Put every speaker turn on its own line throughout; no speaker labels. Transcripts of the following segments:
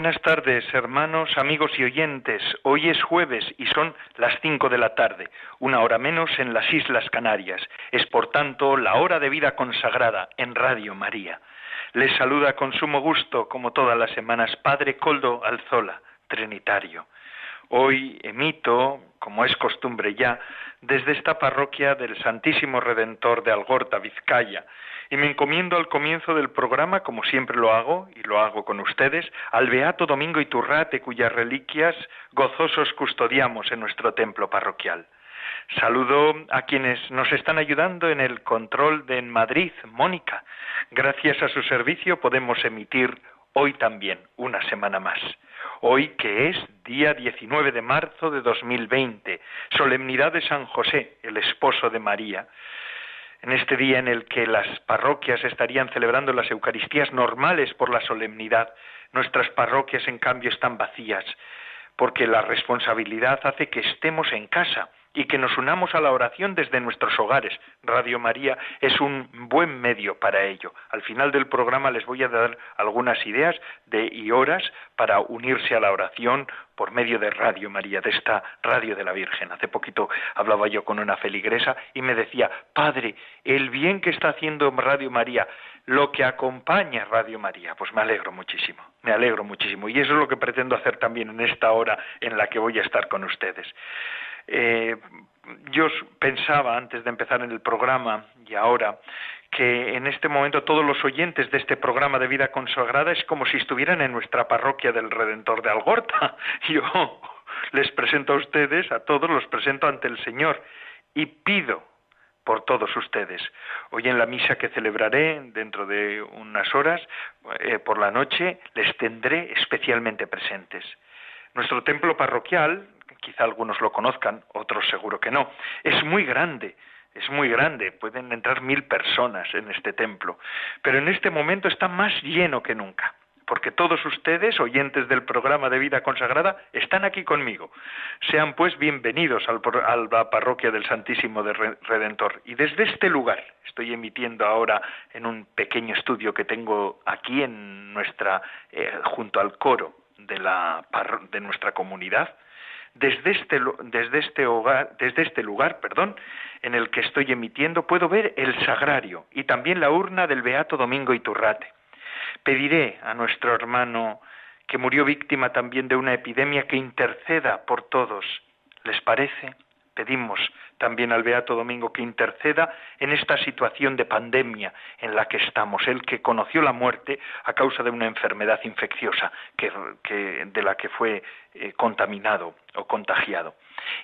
Buenas tardes, hermanos, amigos y oyentes. Hoy es jueves y son las cinco de la tarde, una hora menos en las Islas Canarias. Es por tanto la hora de vida consagrada en Radio María. Les saluda con sumo gusto, como todas las semanas, Padre Coldo Alzola, Trinitario. Hoy emito, como es costumbre ya, desde esta parroquia del Santísimo Redentor de Algorta, Vizcaya, y me encomiendo al comienzo del programa, como siempre lo hago, y lo hago con ustedes, al Beato Domingo Iturrate, cuyas reliquias gozosos custodiamos en nuestro templo parroquial. Saludo a quienes nos están ayudando en el control de en Madrid, Mónica. Gracias a su servicio podemos emitir hoy también, una semana más. Hoy que es día 19 de marzo de 2020, solemnidad de San José, el esposo de María en este día en el que las parroquias estarían celebrando las Eucaristías normales por la solemnidad, nuestras parroquias en cambio están vacías, porque la responsabilidad hace que estemos en casa y que nos unamos a la oración desde nuestros hogares. Radio María es un buen medio para ello. Al final del programa les voy a dar algunas ideas de y horas para unirse a la oración por medio de Radio María, de esta Radio de la Virgen. Hace poquito hablaba yo con una feligresa y me decía, Padre, el bien que está haciendo Radio María, lo que acompaña Radio María, pues me alegro muchísimo, me alegro muchísimo. Y eso es lo que pretendo hacer también en esta hora en la que voy a estar con ustedes. Eh, yo pensaba antes de empezar en el programa y ahora que en este momento todos los oyentes de este programa de vida consagrada es como si estuvieran en nuestra parroquia del Redentor de Algorta. Yo les presento a ustedes, a todos los presento ante el Señor y pido por todos ustedes. Hoy en la misa que celebraré dentro de unas horas, eh, por la noche, les tendré especialmente presentes. Nuestro templo parroquial, quizá algunos lo conozcan, otros seguro que no, es muy grande, es muy grande, pueden entrar mil personas en este templo, pero en este momento está más lleno que nunca, porque todos ustedes, oyentes del programa de vida consagrada, están aquí conmigo. Sean pues bienvenidos al, a la parroquia del Santísimo de Redentor. Y desde este lugar, estoy emitiendo ahora en un pequeño estudio que tengo aquí en nuestra, eh, junto al coro de, la, de nuestra comunidad, desde este, este, desde este lugar perdón, en el que estoy emitiendo, puedo ver el sagrario y también la urna del Beato Domingo Iturrate. Pediré a nuestro hermano que murió víctima también de una epidemia que interceda por todos. ¿Les parece? Pedimos también al Beato Domingo que interceda en esta situación de pandemia en la que estamos, él que conoció la muerte a causa de una enfermedad infecciosa de la que fue eh, contaminado o contagiado.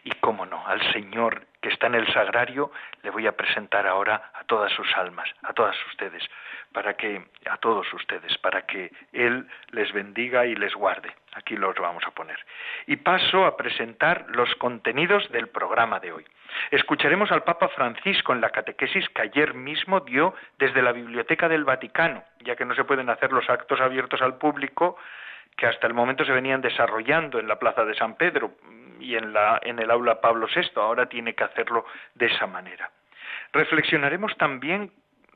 Y cómo no, al Señor que está en el sagrario le voy a presentar ahora a todas sus almas, a todas ustedes, para que a todos ustedes, para que él les bendiga y les guarde. Aquí los vamos a poner. Y paso a presentar los contenidos del programa de hoy. Escucharemos al Papa Francisco en la catequesis que ayer mismo dio desde la Biblioteca del Vaticano, ya que no se pueden hacer los actos abiertos al público que hasta el momento se venían desarrollando en la Plaza de San Pedro y en, la, el aula Pablo VI. Ahora tiene que hacerlo de esa manera. Reflexionaremos también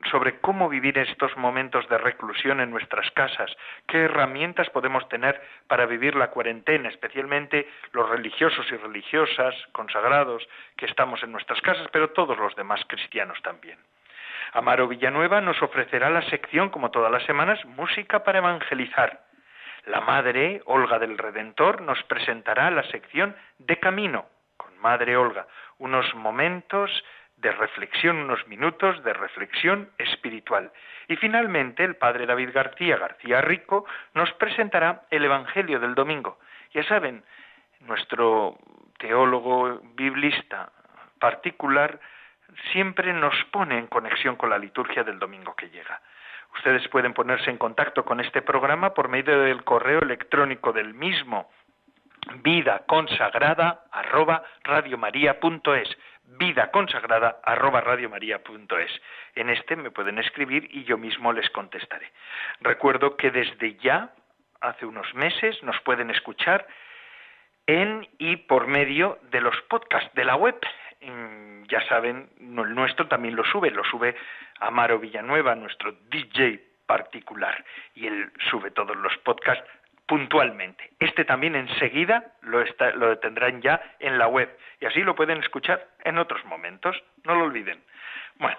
sobre cómo vivir estos momentos de reclusión en nuestras casas, qué herramientas podemos tener para vivir la cuarentena, especialmente los religiosos y religiosas, consagrados, que estamos en nuestras casas, pero todos los demás cristianos también. Amaro Villanueva nos ofrecerá la sección, como todas las semanas, Música para Evangelizar. La Madre, Olga del Redentor, nos presentará la sección De Camino, con Madre Olga, unos momentos de reflexión, unos minutos de reflexión espiritual. Y finalmente el padre David García García Rico nos presentará el Evangelio del domingo. Ya saben, nuestro teólogo biblista particular siempre nos pone en conexión con la liturgia del domingo que llega. Ustedes pueden ponerse en contacto con este programa por medio del correo electrónico del mismo vida consagrada arroba radiomaria.es vida consagrada arroba radiomaria.es. En este me pueden escribir y yo mismo les contestaré. Recuerdo que desde ya, hace unos meses, nos pueden escuchar en y por medio de los podcasts de la web. Ya saben, el nuestro también lo sube, lo sube Amaro Villanueva, nuestro DJ particular, y él sube todos los podcasts puntualmente. Este también enseguida lo, lo tendrán ya en la web y así lo pueden escuchar en otros momentos, no lo olviden. Bueno,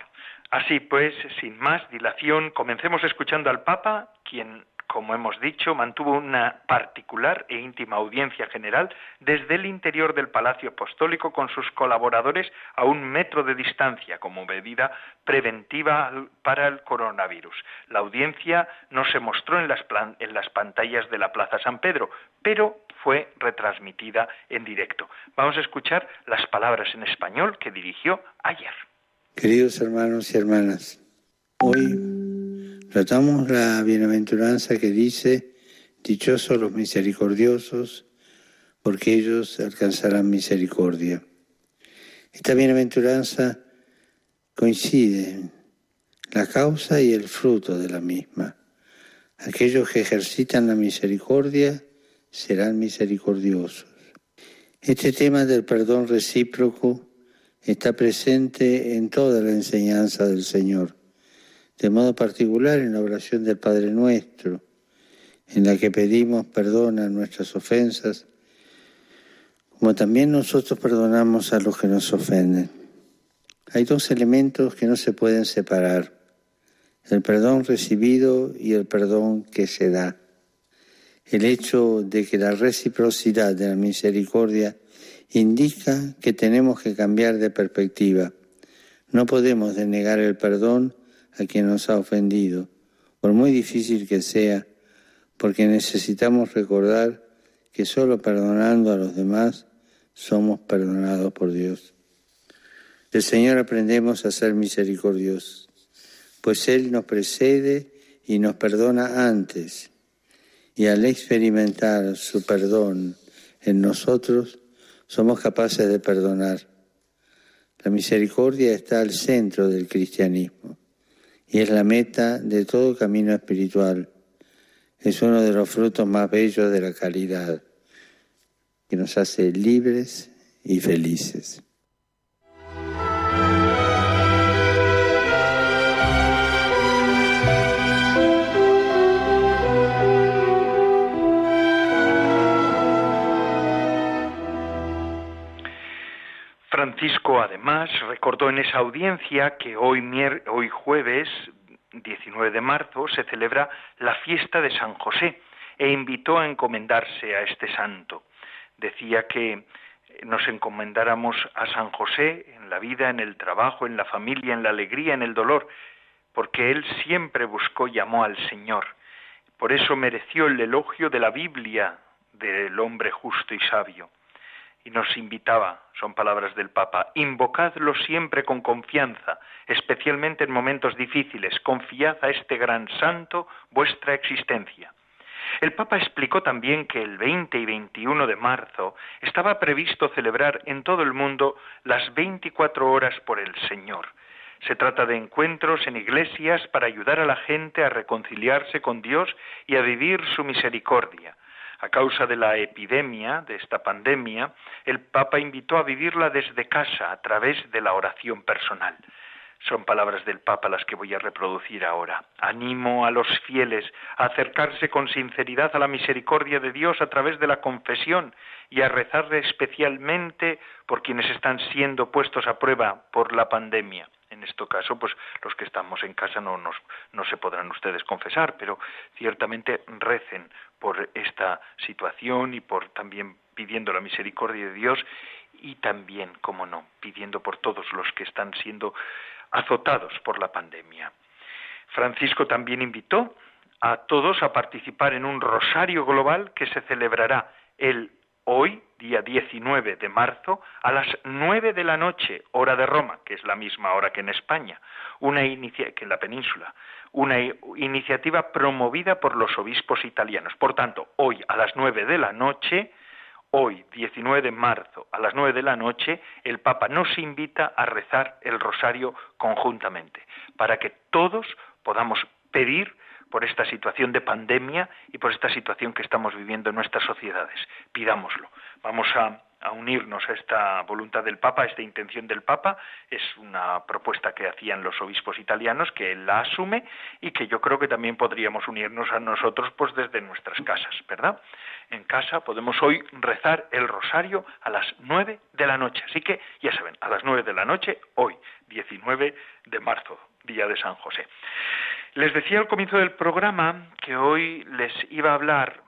así pues, sin más dilación, comencemos escuchando al Papa, quien como hemos dicho, mantuvo una particular e íntima audiencia general desde el interior del Palacio Apostólico con sus colaboradores a un metro de distancia como medida preventiva para el coronavirus. La audiencia no se mostró en las, pantallas de la Plaza San Pedro, pero fue retransmitida en directo. Vamos a escuchar las palabras en español que dirigió ayer.
Queridos hermanos y hermanas, hoy Tratamos la bienaventuranza que dice, dichosos los misericordiosos, porque ellos alcanzarán misericordia. Esta bienaventuranza coincide la causa y el fruto de la misma. Aquellos que ejercitan la misericordia serán misericordiosos. Este tema del perdón recíproco está presente en toda la enseñanza del Señor de modo particular en la oración del Padre Nuestro, en la que pedimos perdón a nuestras ofensas, como también nosotros perdonamos a los que nos ofenden. Hay dos elementos que no se pueden separar, el perdón recibido y el perdón que se da. El hecho de que la reciprocidad de la misericordia indica que tenemos que cambiar de perspectiva. No podemos denegar el perdón a quien nos ha ofendido, por muy difícil que sea, porque necesitamos recordar que solo perdonando a los demás somos perdonados por Dios. Del Señor aprendemos a ser misericordiosos, pues Él nos precede y nos perdona antes, y al experimentar su perdón en nosotros, somos capaces de perdonar. La misericordia está al centro del cristianismo y es la meta de todo camino espiritual. Es uno de los frutos más bellos de la caridad, que nos hace libres y felices.
Francisco además recordó en esa audiencia que hoy, jueves 19 de marzo se celebra la fiesta de San José e invitó a encomendarse a este santo. Decía que nos encomendáramos a San José en la vida, en el trabajo, en la familia, en la alegría, en el dolor, porque él siempre buscó y amó al Señor. Por eso mereció el elogio de la Biblia del hombre justo y sabio y nos invitaba, son palabras del Papa, invocadlo siempre con confianza, especialmente en momentos difíciles, confiad a este gran santo vuestra existencia. El Papa explicó también que el 20 y 21 de marzo estaba previsto celebrar en todo el mundo las 24 horas por el Señor. Se trata de encuentros en iglesias para ayudar a la gente a reconciliarse con Dios y a vivir su misericordia a causa de la epidemia, de esta pandemia, el Papa invitó a vivirla desde casa a través de la oración personal. Son palabras del Papa las que voy a reproducir ahora. Animo a los fieles a acercarse con sinceridad a la misericordia de Dios a través de la confesión y a rezar especialmente por quienes están siendo puestos a prueba por la pandemia en este caso, pues los que estamos en casa no, nos, no se podrán ustedes confesar, pero ciertamente recen por esta situación y por también pidiendo la misericordia de Dios y también, como no, pidiendo por todos los que están siendo azotados por la pandemia. Francisco también invitó a todos a participar en un rosario global que se celebrará el hoy, día 19 de marzo, a las 9 de la noche, hora de Roma, que es la misma hora que en España, una que en la península, una iniciativa promovida por los obispos italianos. Por tanto, hoy a las 9 de la noche, hoy, 19 de marzo, a las 9 de la noche, el Papa nos invita a rezar el rosario conjuntamente, para que todos podamos pedir por esta situación de pandemia y por esta situación que estamos viviendo en nuestras sociedades. Pidámoslo. Vamos a, unirnos a esta voluntad del Papa, a esta intención del Papa. Es una propuesta que hacían los obispos italianos, que él la asume y que yo creo que también podríamos unirnos a nosotros pues desde nuestras casas, ¿verdad? En casa podemos hoy rezar el rosario a las nueve de la noche. Así que, ya saben, a las nueve de la noche, hoy, 19 de marzo, día de San José. Les decía al comienzo del programa que hoy les iba a hablar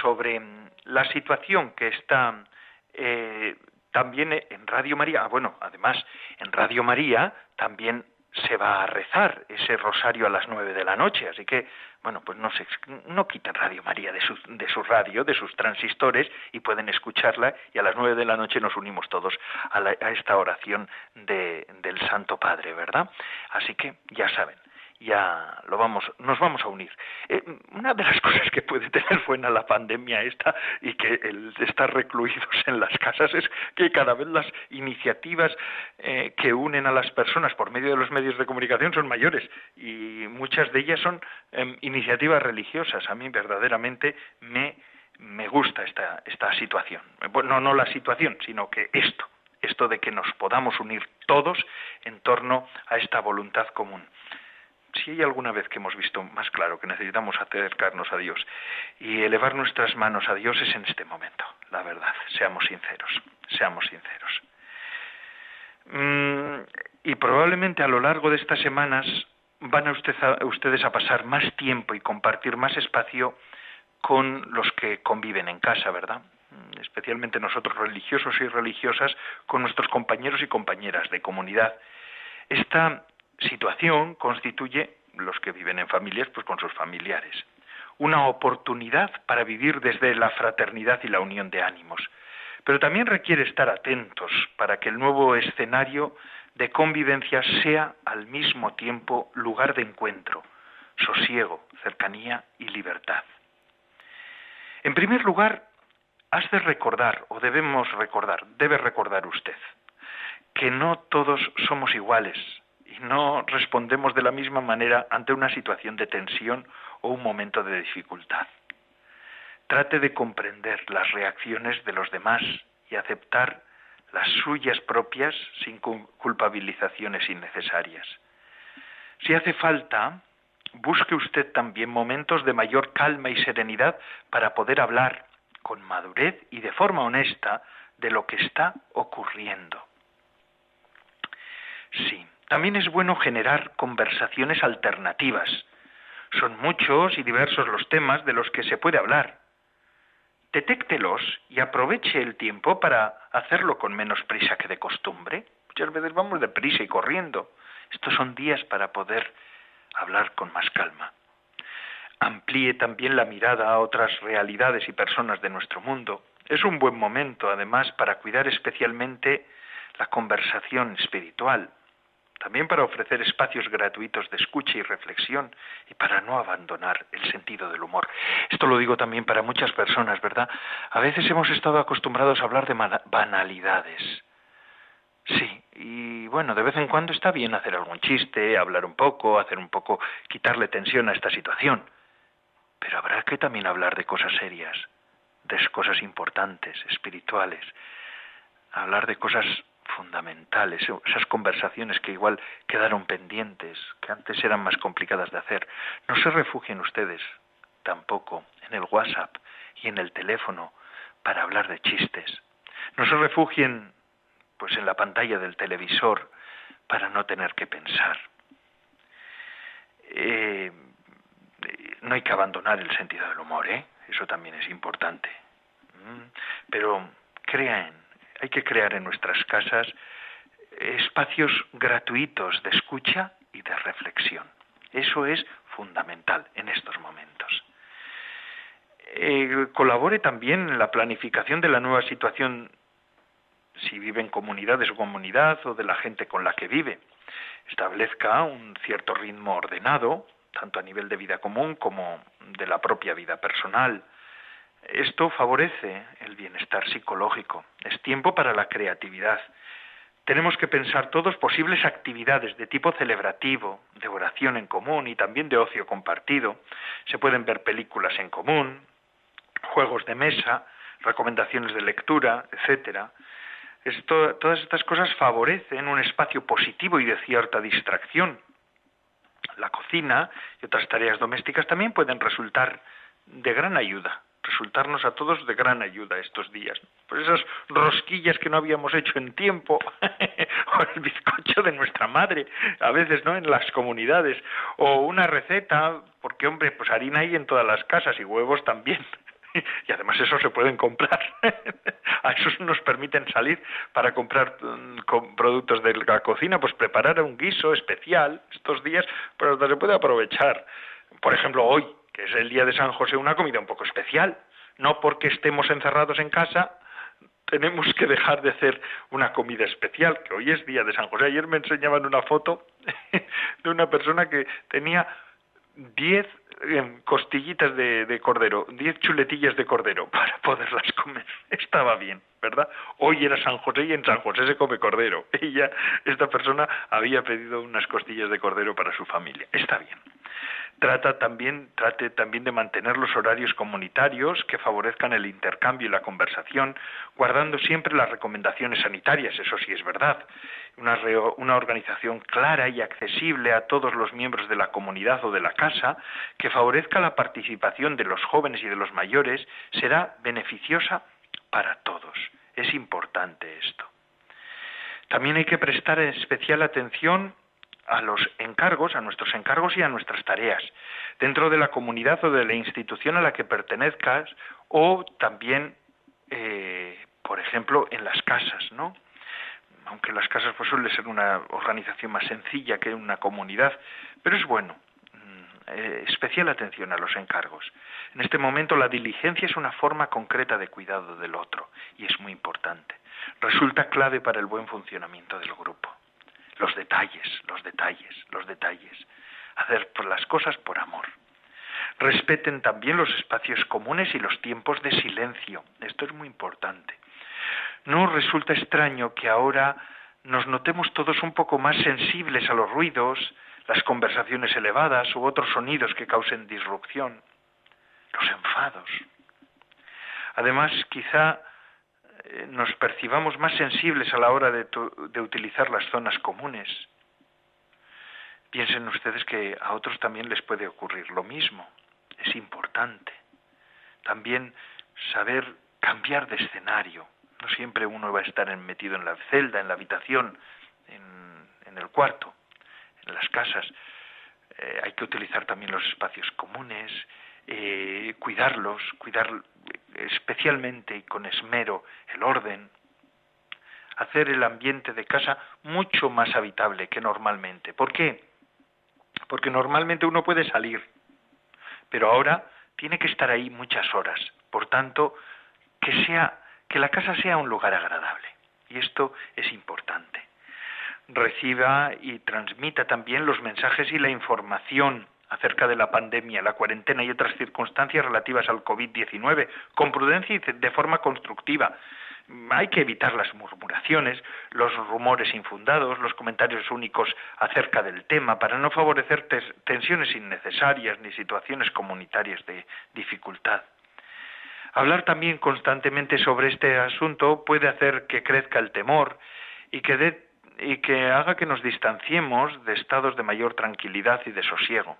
sobre la situación que está eh, también en Radio María. Ah, bueno, además, en Radio María también se va a rezar ese rosario a las nueve de la noche, así que, bueno, pues no, se, no quiten Radio María de su, de su radio, de sus transistores, y pueden escucharla, y a las nueve de la noche nos unimos todos a, a esta oración de, del Santo Padre, ¿verdad? Así que, ya saben, ya lo vamos, nos vamos a unir. Eh, una de las cosas que puede tener buena la pandemia esta y que el estar recluidos en las casas es que cada vez las iniciativas eh, que unen a las personas por medio de los medios de comunicación son mayores y muchas de ellas son em, iniciativas religiosas. A mí verdaderamente me, me gusta esta, esta situación. Bueno, no la situación, sino que esto, esto de que nos podamos unir todos en torno a esta voluntad común si hay alguna vez que hemos visto más claro que necesitamos acercarnos a Dios y elevar nuestras manos a Dios es en este momento, la verdad, seamos sinceros, seamos sinceros. Mm, y probablemente a lo largo de estas semanas van a, ustedes a pasar más tiempo y compartir más espacio con los que conviven en casa, ¿verdad? Mm, especialmente nosotros religiosos y religiosas, con nuestros compañeros y compañeras de comunidad. Esta situación constituye los que viven en familias, pues con sus familiares. Una oportunidad para vivir desde la fraternidad y la unión de ánimos. Pero también requiere estar atentos para que el nuevo escenario de convivencia sea al mismo tiempo lugar de encuentro, sosiego, cercanía y libertad. En primer lugar, has de recordar, o debemos recordar, debe recordar usted, que no todos somos iguales, y no respondemos de la misma manera ante una situación de tensión o un momento de dificultad. Trate de comprender las reacciones de los demás y aceptar las suyas propias sin culpabilizaciones innecesarias. Si hace falta, busque usted también momentos de mayor calma y serenidad para poder hablar con madurez y de forma honesta de lo que está ocurriendo. Sí, también es bueno generar conversaciones alternativas. Son muchos y diversos los temas de los que se puede hablar. Detéctelos y aproveche el tiempo para hacerlo con menos prisa que de costumbre. Muchas veces vamos de prisa y corriendo. Estos son días para poder hablar con más calma. Amplíe también la mirada a otras realidades y personas de nuestro mundo. Es un buen momento, además, para cuidar especialmente la conversación espiritual, también para ofrecer espacios gratuitos de escucha y reflexión y para no abandonar el sentido del humor. Esto lo digo también para muchas personas, ¿verdad? A veces hemos estado acostumbrados a hablar de banalidades. Sí, y bueno, de vez en cuando está bien hacer algún chiste, hablar un poco, hacer un poco, quitarle tensión a esta situación. Pero habrá que también hablar de cosas serias, de cosas importantes, espirituales, hablar de cosas fundamentales, esas conversaciones que igual quedaron pendientes, que antes eran más complicadas de hacer. No se refugien ustedes tampoco en el WhatsApp y en el teléfono para hablar de chistes. No se refugien pues en la pantalla del televisor para no tener que pensar. Eh, no hay que abandonar el sentido del humor, ¿eh? Eso también es importante. Mm, pero crean hay que crear en nuestras casas espacios gratuitos de escucha y de reflexión. Eso es fundamental en estos momentos. Eh, colabore también en la planificación de la nueva situación si vive en comunidad de su comunidad o de la gente con la que vive. Establezca un cierto ritmo ordenado, tanto a nivel de vida común como de la propia vida personal. Esto favorece el bienestar psicológico. Es tiempo para la creatividad. Tenemos que pensar todos posibles actividades de tipo celebrativo, de oración en común y también de ocio compartido. Se pueden ver películas en común, juegos de mesa, recomendaciones de lectura, etcétera. Todas estas cosas favorecen un espacio positivo y de cierta distracción. La cocina y otras tareas domésticas también pueden resultar de gran ayuda resultarnos a todos de gran ayuda estos días. Por esas rosquillas que no habíamos hecho en tiempo, o el bizcocho de nuestra madre, a veces, ¿no? En las comunidades, o una receta, porque, hombre, pues harina hay en todas las casas y huevos también. y además eso se pueden comprar. a esos nos permiten salir para comprar mm, productos de la cocina, pues preparar un guiso especial estos días, pero se puede aprovechar. Por ejemplo, hoy, que es el día de San José, una comida un poco especial. No porque estemos encerrados en casa, tenemos que dejar de hacer una comida especial, que hoy es día de San José. Ayer me enseñaban una foto de una persona que tenía diez em, costillitas de, de, cordero, diez chuletillas de cordero para poderlas comer. Estaba bien, ¿verdad? Hoy era San José y en San José se come cordero. Ella, esta persona, había pedido unas costillas de cordero para su familia. Está bien trata también, trate también de mantener los horarios comunitarios que favorezcan el intercambio y la conversación, guardando siempre las recomendaciones sanitarias, eso sí es verdad. Una, una organización clara y accesible a todos los miembros de la comunidad o de la casa, que favorezca la participación de los jóvenes y de los mayores, será beneficiosa para todos. Es importante esto. También hay que prestar especial atención a los encargos, a nuestros encargos y a nuestras tareas, dentro de la comunidad o de la institución a la que pertenezcas, o también, eh, por ejemplo, en las casas, ¿no? Aunque las casas pues suele ser una organización más sencilla que una comunidad, pero es bueno. Mm, eh, especial atención a los encargos. En este momento la diligencia es una forma concreta de cuidado del otro y es muy importante. Resulta clave para el buen funcionamiento del grupo los detalles, los detalles, los detalles. Hacer las cosas por amor. Respeten también los espacios comunes y los tiempos de silencio. Esto es muy importante. No resulta extraño que ahora nos notemos todos un poco más sensibles a los ruidos, las conversaciones elevadas u otros sonidos que causen disrupción, los enfados. Además, quizá nos percibamos más sensibles a la hora de, de utilizar las zonas comunes. Piensen ustedes que a otros también les puede ocurrir lo mismo. Es importante. También saber cambiar de escenario. No siempre uno va a estar metido en la celda, en la habitación, en, en el cuarto, en las casas. Eh, hay que utilizar también los espacios comunes, eh, cuidarlos, cuidar especialmente y con esmero el orden, hacer el ambiente de casa mucho más habitable que normalmente. ¿Por qué? Porque normalmente uno puede salir, pero ahora tiene que estar ahí muchas horas. Por tanto, que sea que la casa sea un lugar agradable. Y esto es importante. Reciba y transmita también los mensajes y la información acerca de la pandemia, la cuarentena y otras circunstancias relativas al COVID-19, con prudencia y de forma constructiva. Hay que evitar las murmuraciones, los rumores infundados, los comentarios únicos acerca del tema, para no favorecer tensiones innecesarias ni situaciones comunitarias de dificultad. Hablar también constantemente sobre este asunto puede hacer que crezca el temor y que, y que haga que nos distanciemos de estados de mayor tranquilidad y de sosiego.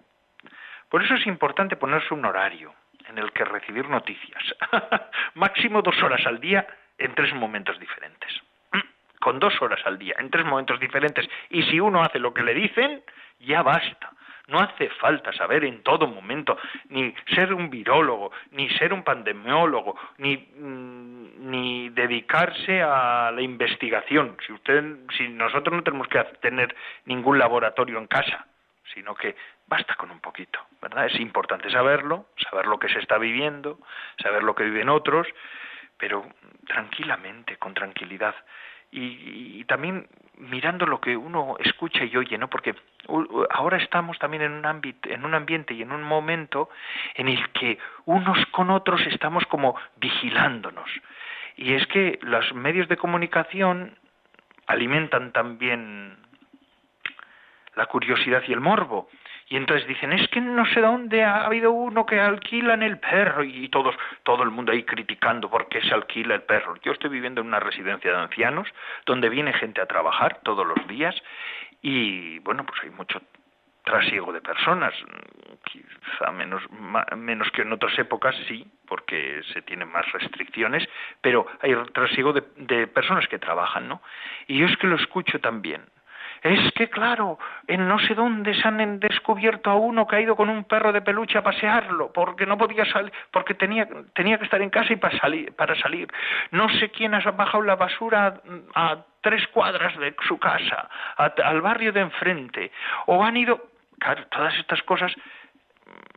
Por eso es importante ponerse un horario en el que recibir noticias. Máximo dos horas al día en tres momentos diferentes. Con dos horas al día, en tres momentos diferentes. Y si uno hace lo que le dicen, ya basta. No hace falta saber en todo momento ni ser un virólogo, ni ser un pandemiólogo, ni, mm, ni dedicarse a la investigación. Si usted, si nosotros no tenemos que tener ningún laboratorio en casa, sino que basta con un poquito, ¿verdad? Es importante saberlo, saber lo que se está viviendo, saber lo que viven otros, pero tranquilamente, con tranquilidad y, también mirando lo que uno escucha y oye, ¿no? Porque ahora estamos también en un ámbito, en un ambiente y en un momento en el que unos con otros estamos como vigilándonos. Y es que los medios de comunicación alimentan también la curiosidad y el morbo. Y entonces dicen, es que no sé dónde ha habido uno que alquilan el perro y todos, todo el mundo ahí criticando por qué se alquila el perro. Yo estoy viviendo en una residencia de ancianos donde viene gente a trabajar todos los días y bueno, pues hay mucho trasiego de personas, quizá menos, menos que en otras épocas, sí, porque se tienen más restricciones, pero hay trasiego de, de personas que trabajan, ¿no? Y yo es que lo escucho también es que claro, en no sé dónde se han descubierto a uno que ha ido con un perro de peluche a pasearlo, porque no podía salir, porque tenía, tenía que estar en casa y para salir, para salir. No sé quién ha bajado la basura a, tres cuadras de su casa, al barrio de enfrente, o han ido, claro, todas estas cosas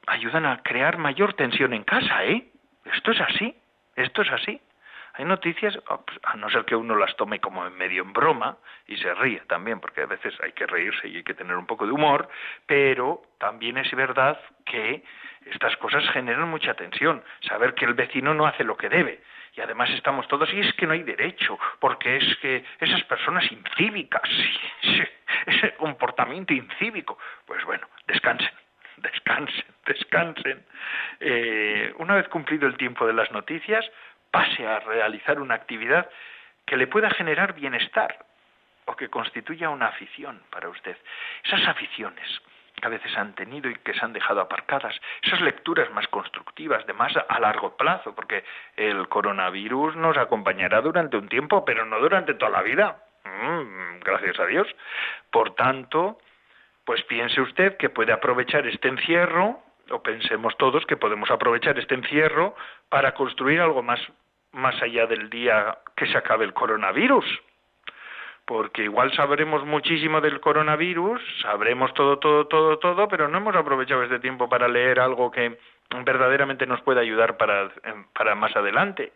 ayudan a crear mayor tensión en casa, ¿eh? Esto es así, esto es así. Hay noticias, oh, pues, a no ser que uno las tome como medio en broma y se ríe también, porque a veces hay que reírse y hay que tener un poco de humor, pero también es verdad que estas cosas generan mucha tensión. Saber que el vecino no hace lo que debe. Y además estamos todos, y es que no hay derecho, porque es que esas personas incívicas, ese comportamiento incívico, pues bueno, descansen descansen, descansen. Eh, una vez cumplido el tiempo de las noticias, pase a realizar una actividad que le pueda generar bienestar o que constituya una afición para usted. Esas aficiones que a veces han tenido y que se han dejado aparcadas, esas lecturas más constructivas, de más a largo plazo, porque el coronavirus nos acompañará durante un tiempo, pero no durante toda la vida. Mm, gracias a Dios. Por tanto, pues piense usted que puede aprovechar este encierro, o pensemos todos que podemos aprovechar este encierro para construir algo más más allá del día que se acabe el coronavirus. Porque igual sabremos muchísimo del coronavirus, sabremos todo, todo, todo, todo, pero no hemos aprovechado este tiempo para leer algo que verdaderamente nos pueda ayudar para, para más adelante.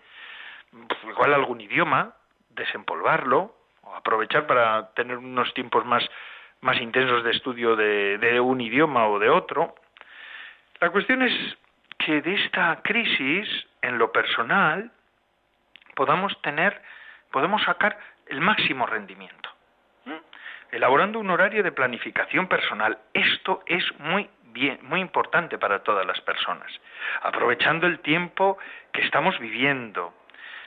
Pues igual algún idioma, desempolvarlo, o aprovechar para tener unos tiempos más, más intensos de estudio de, de un idioma o de otro. La cuestión es que de esta crisis, en lo personal, podamos tener, podemos sacar el máximo rendimiento. Elaborando un horario de planificación personal. Esto es muy bien, muy importante para todas las personas. Aprovechando el tiempo que estamos viviendo.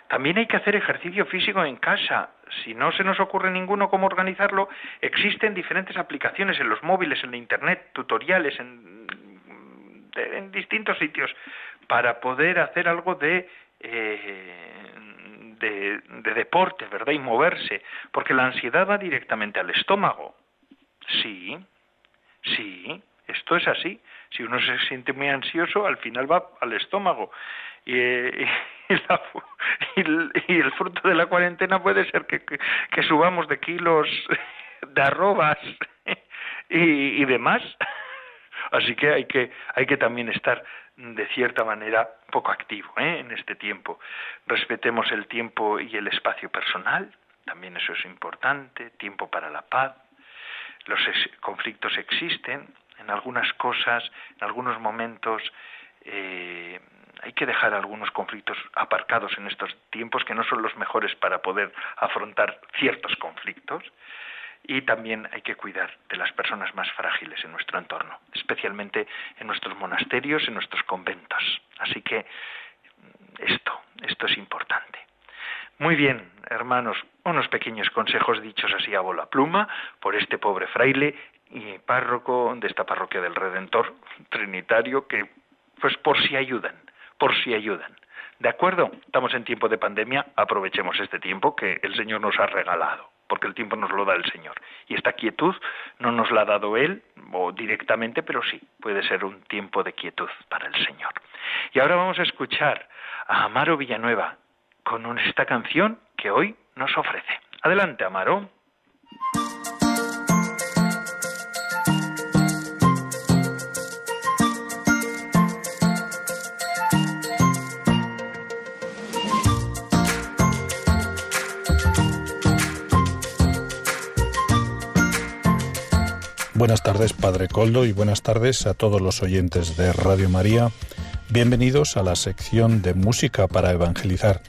También hay que hacer ejercicio físico en casa. Si no se nos ocurre ninguno cómo organizarlo, existen diferentes aplicaciones en los móviles, en la internet, tutoriales en, en distintos sitios para poder hacer algo de eh, de, deporte, ¿verdad? Y moverse, porque la ansiedad va directamente al estómago. Sí, sí, esto es así. Si uno se siente muy ansioso, al final va al estómago. Y, el, fruto de la cuarentena puede ser que, subamos de kilos de arrobas y, y demás. Así que hay que, hay que también estar de cierta manera poco activo ¿eh? en este tiempo. Respetemos el tiempo y el espacio personal, también eso es importante, tiempo para la paz. Los conflictos existen, en algunas cosas, en algunos momentos eh, hay que dejar algunos conflictos aparcados en estos tiempos que no son los mejores para poder afrontar ciertos conflictos y también hay que cuidar de las personas más frágiles en nuestro entorno, especialmente en nuestros monasterios, en nuestros conventos. Así que mm, esto, esto es importante. Muy bien, hermanos, unos pequeños consejos dichos así a bola pluma por este pobre fraile y párroco de esta parroquia del Redentor Trinitario que, pues por si ayudan, por si ayudan. ¿De acuerdo? Estamos en tiempo de pandemia, aprovechemos este tiempo que el Señor nos ha regalado porque el tiempo nos lo da el Señor. Y esta quietud no nos la ha dado Él o directamente, pero sí, puede ser un tiempo de quietud para el Señor. Y ahora vamos a escuchar a Amaro Villanueva con esta canción que hoy nos ofrece. Adelante, Amaro.
Buenas tardes, Padre Coldo, y buenas tardes a todos los oyentes de Radio María. Bienvenidos a la sección de música para evangelizar.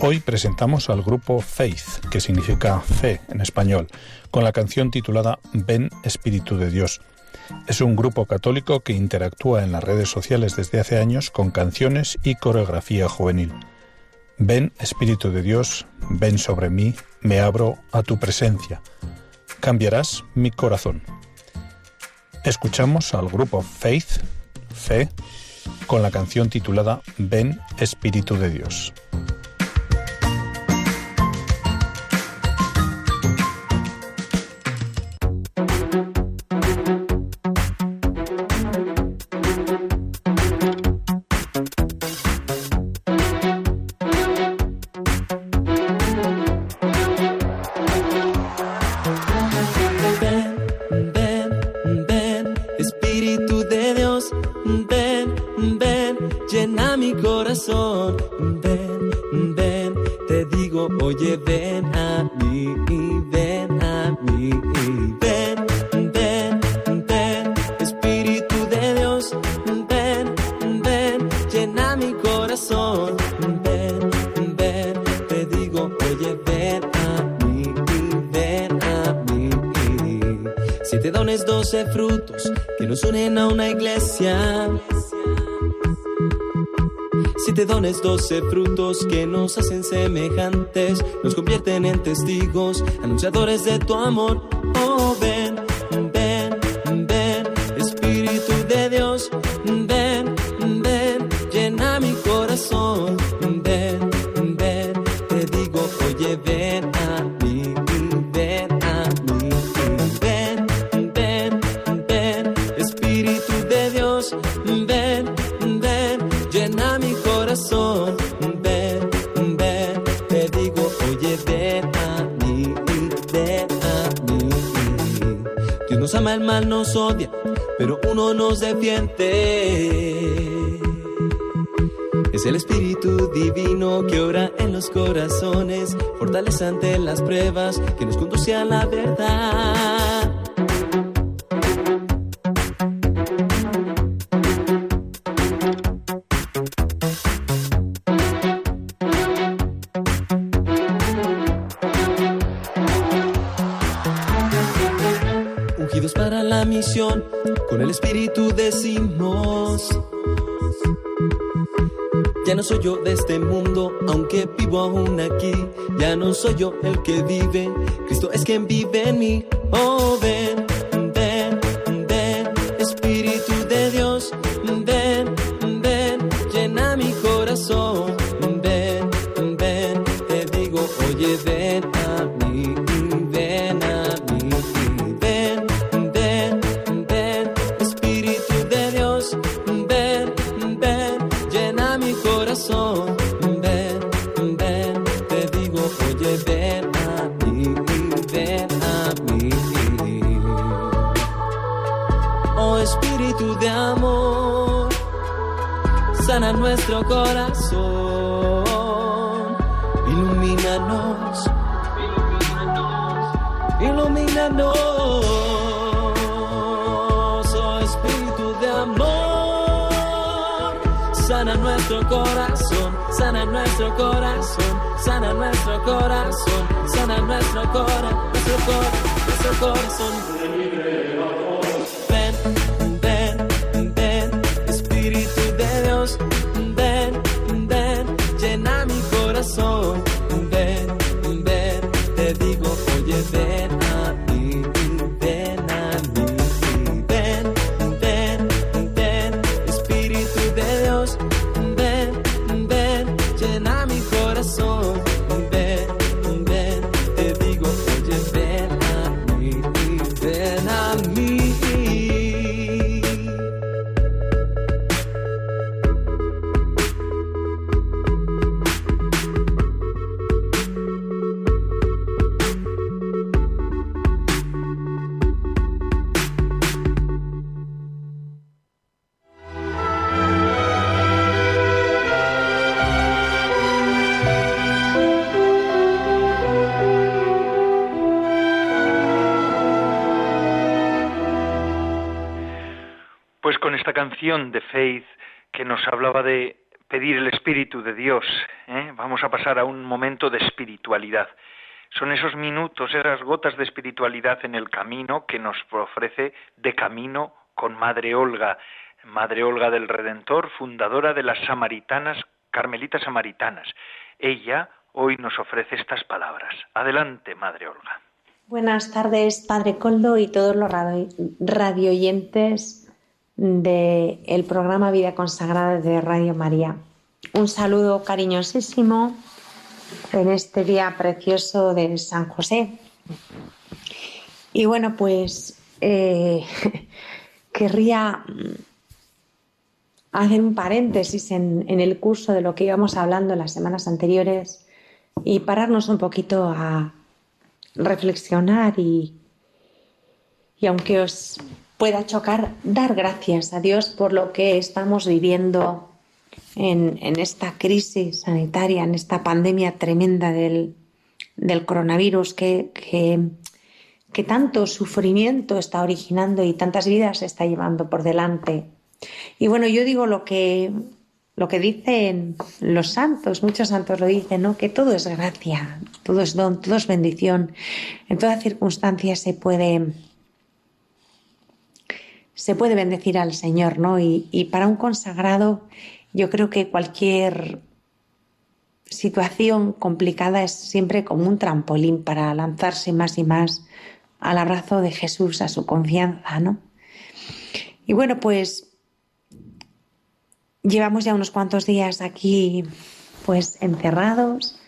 Hoy presentamos al grupo Faith, que significa fe en español, con la canción titulada Ven Espíritu de Dios. Es un grupo católico que interactúa en las redes sociales desde hace años con canciones y coreografía juvenil. Ven Espíritu de Dios, ven sobre mí, me abro a tu presencia. Cambiarás mi corazón. Escuchamos al grupo Faith, Fe, con la canción titulada Ven Espíritu de Dios.
Que nos hacen semejantes, nos convierten en testigos, anunciadores de tu amor. Oh, mal nos odia, pero uno nos defiende. Es el Espíritu Divino que ora en los corazones, fortalece ante las pruebas, que nos conduce a la verdad. Yo de este mundo, aunque vivo aún aquí. Ya no soy yo el que vive, Cristo es quien vive en mí. Ilumínanos, oh Espíritu de amor, sana nuestro corazón, sana nuestro corazón, sana nuestro corazón, sana nuestro corazón, nuestro corazón, nuestro corazón. Ven, ven, ven, Espíritu de Dios,
Vamos a pasar a un momento de espiritualidad. Son esos minutos, esas gotas de espiritualidad en el camino que nos ofrece de camino con Madre Olga, Madre Olga del Redentor, fundadora de las Samaritanas, Carmelitas Samaritanas. Ella hoy nos ofrece estas palabras. Adelante, Madre Olga.
Buenas tardes, Padre Coldo y todos los radioyentes del programa Vida Consagrada de Radio María. Un saludo cariñosísimo en este día precioso de San José. Y bueno, pues eh, querría hacer un paréntesis en, en, el curso de lo que íbamos hablando las semanas anteriores y pararnos un poquito a, reflexionar y, y aunque os pueda chocar, dar gracias a Dios por lo que estamos viviendo en, esta crisis sanitaria, en esta pandemia tremenda del, coronavirus que, que, tanto sufrimiento está originando y tantas vidas está llevando por delante. Y bueno, yo digo lo que lo que dicen los santos, muchos santos lo dicen, ¿no? Que todo es gracia, todo es don, todo es bendición. En todas circunstancias se puede se puede bendecir al Señor, ¿no? Y para un consagrado, yo creo que cualquier situación complicada es siempre como un trampolín para lanzarse más y más al abrazo de Jesús, a su confianza, ¿no? Y bueno, pues Llevamos ya unos cuantos días aquí pues encerrados.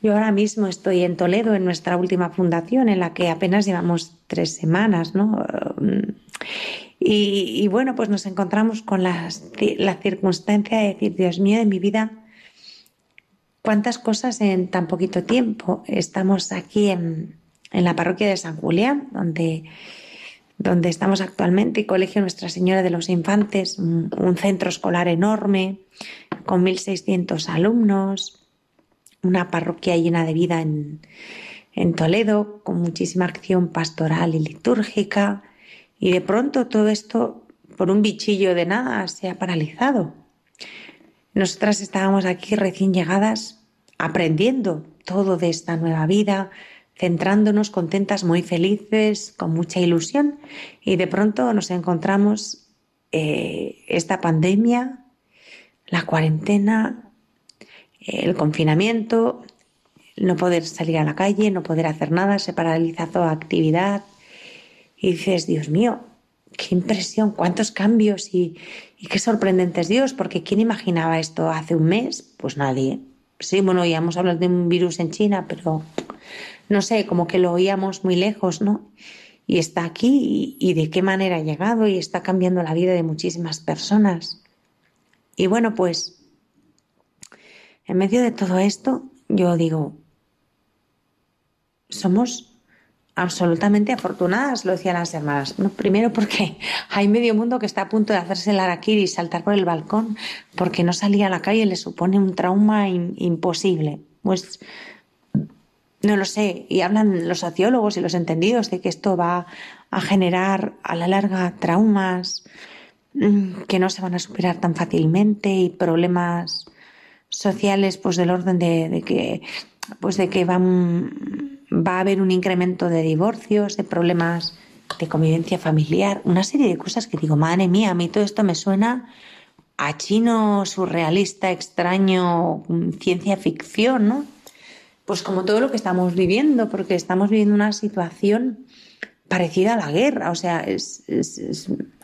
Yo ahora mismo estoy en Toledo, en nuestra última fundación, en la que apenas llevamos tres semanas, ¿no? Y, bueno, pues nos encontramos con la, la circunstancia de decir, Dios mío, de mi vida, cuántas cosas en tan poquito tiempo. Estamos aquí en, en la parroquia de San Julián, donde donde estamos actualmente, Colegio Nuestra Señora de los Infantes, un, centro escolar enorme, con 1.600 alumnos, una parroquia llena de vida en, en Toledo, con muchísima acción pastoral y litúrgica, y de pronto todo esto, por un bichillo de nada, se ha paralizado. Nosotras estábamos aquí recién llegadas, aprendiendo todo de esta nueva vida, centrándonos contentas, muy felices, con mucha ilusión y de pronto nos encontramos eh, esta pandemia, la cuarentena, el confinamiento, no poder salir a la calle, no poder hacer nada, se paraliza toda actividad y dices, Dios mío, qué impresión, cuántos cambios y, qué sorprendente es Dios, porque ¿quién imaginaba esto hace un mes? Pues nadie. Sí, bueno, ya hemos hablado de un virus en China, pero no sé, como que lo oíamos muy lejos, ¿no? Y está aquí y, de qué manera ha llegado y está cambiando la vida de muchísimas personas. Y bueno, pues en medio de todo esto, yo digo, somos absolutamente afortunadas, lo decían las hermanas. primero porque hay medio mundo que está a punto de hacerse el araquiri y saltar por el balcón porque no salía a la calle le supone un trauma imposible. Pues no lo sé, y hablan los sociólogos y los entendidos de que esto va a generar a la larga traumas mm, que no se van a superar tan fácilmente y problemas sociales pues del orden de, que pues de que van, va a haber un incremento de divorcios, de problemas de convivencia familiar, una serie de cosas que digo, madre mía, a mí todo esto me suena a chino surrealista, extraño, mm, ciencia ficción, ¿no? pues como todo lo que estamos viviendo, porque estamos viviendo una situación parecida a la guerra, o sea, es,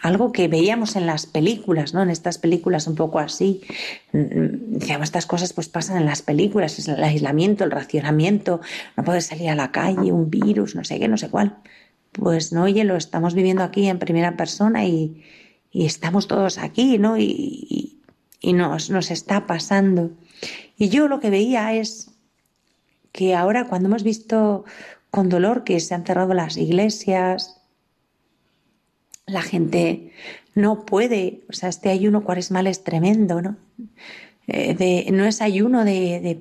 algo que veíamos en las películas, ¿no? En estas películas un poco así, decíamos, estas cosas pues pasan en las películas, es el aislamiento, el racionamiento, no poder salir a la calle, un virus, no sé qué, no sé cuál. Pues no, oye, lo estamos viviendo aquí en primera persona y, estamos todos aquí, ¿no? Y, y nos, nos está pasando. Y yo lo que veía es que ahora cuando hemos visto con dolor que se han cerrado las iglesias, la gente no puede, o sea, este ayuno cuaresmal es tremendo, ¿no? Eh, no es ayuno de,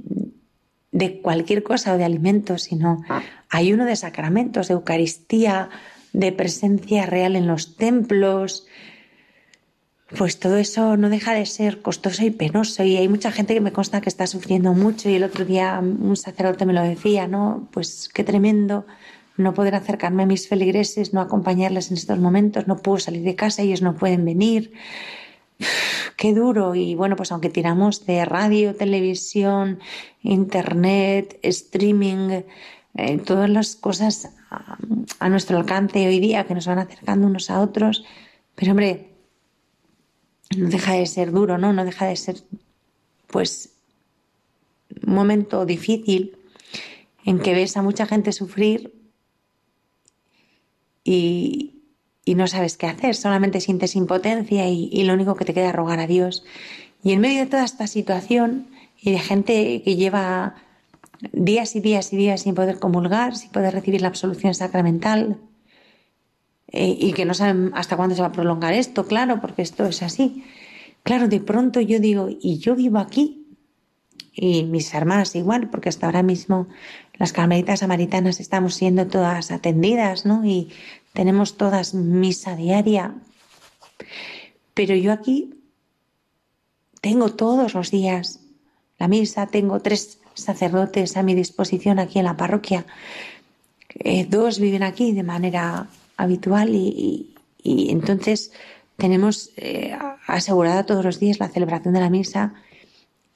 de, cualquier cosa o de alimentos, sino ayuno de sacramentos, de Eucaristía, de presencia real en los templos, pues todo eso no deja de ser costoso y penoso. Y hay mucha gente que me consta que está sufriendo mucho. Y el otro día un sacerdote me lo decía, ¿no? Pues qué tremendo no poder acercarme a mis feligreses, no acompañarles en estos momentos, no puedo salir de casa, ellos no pueden venir. Qué duro. Y bueno, pues aunque tiramos de radio, televisión, internet, streaming, eh, todas las cosas a, a nuestro alcance hoy día que nos van acercando unos a otros, pero hombre, no deja de ser duro, ¿no? No deja de ser, pues, un momento difícil en que ves a mucha gente sufrir y, no sabes qué hacer, solamente sientes impotencia y, y, lo único que te queda es rogar a Dios. Y en medio de toda esta situación y de gente que lleva días y días y días sin poder comulgar, sin poder recibir la absolución sacramental, eh, y que no saben hasta cuándo se va a prolongar esto, claro, porque esto es así. Claro, de pronto yo digo, y yo vivo aquí, y mis hermanas igual, porque hasta ahora mismo las carmelitas samaritanas estamos siendo todas atendidas, ¿no? Y tenemos todas misa diaria. Pero yo aquí tengo todos los días la misa, tengo tres sacerdotes a mi disposición aquí en la parroquia. Eh, dos viven aquí de manera habitual y, entonces tenemos eh, asegurada todos los días la celebración de la misa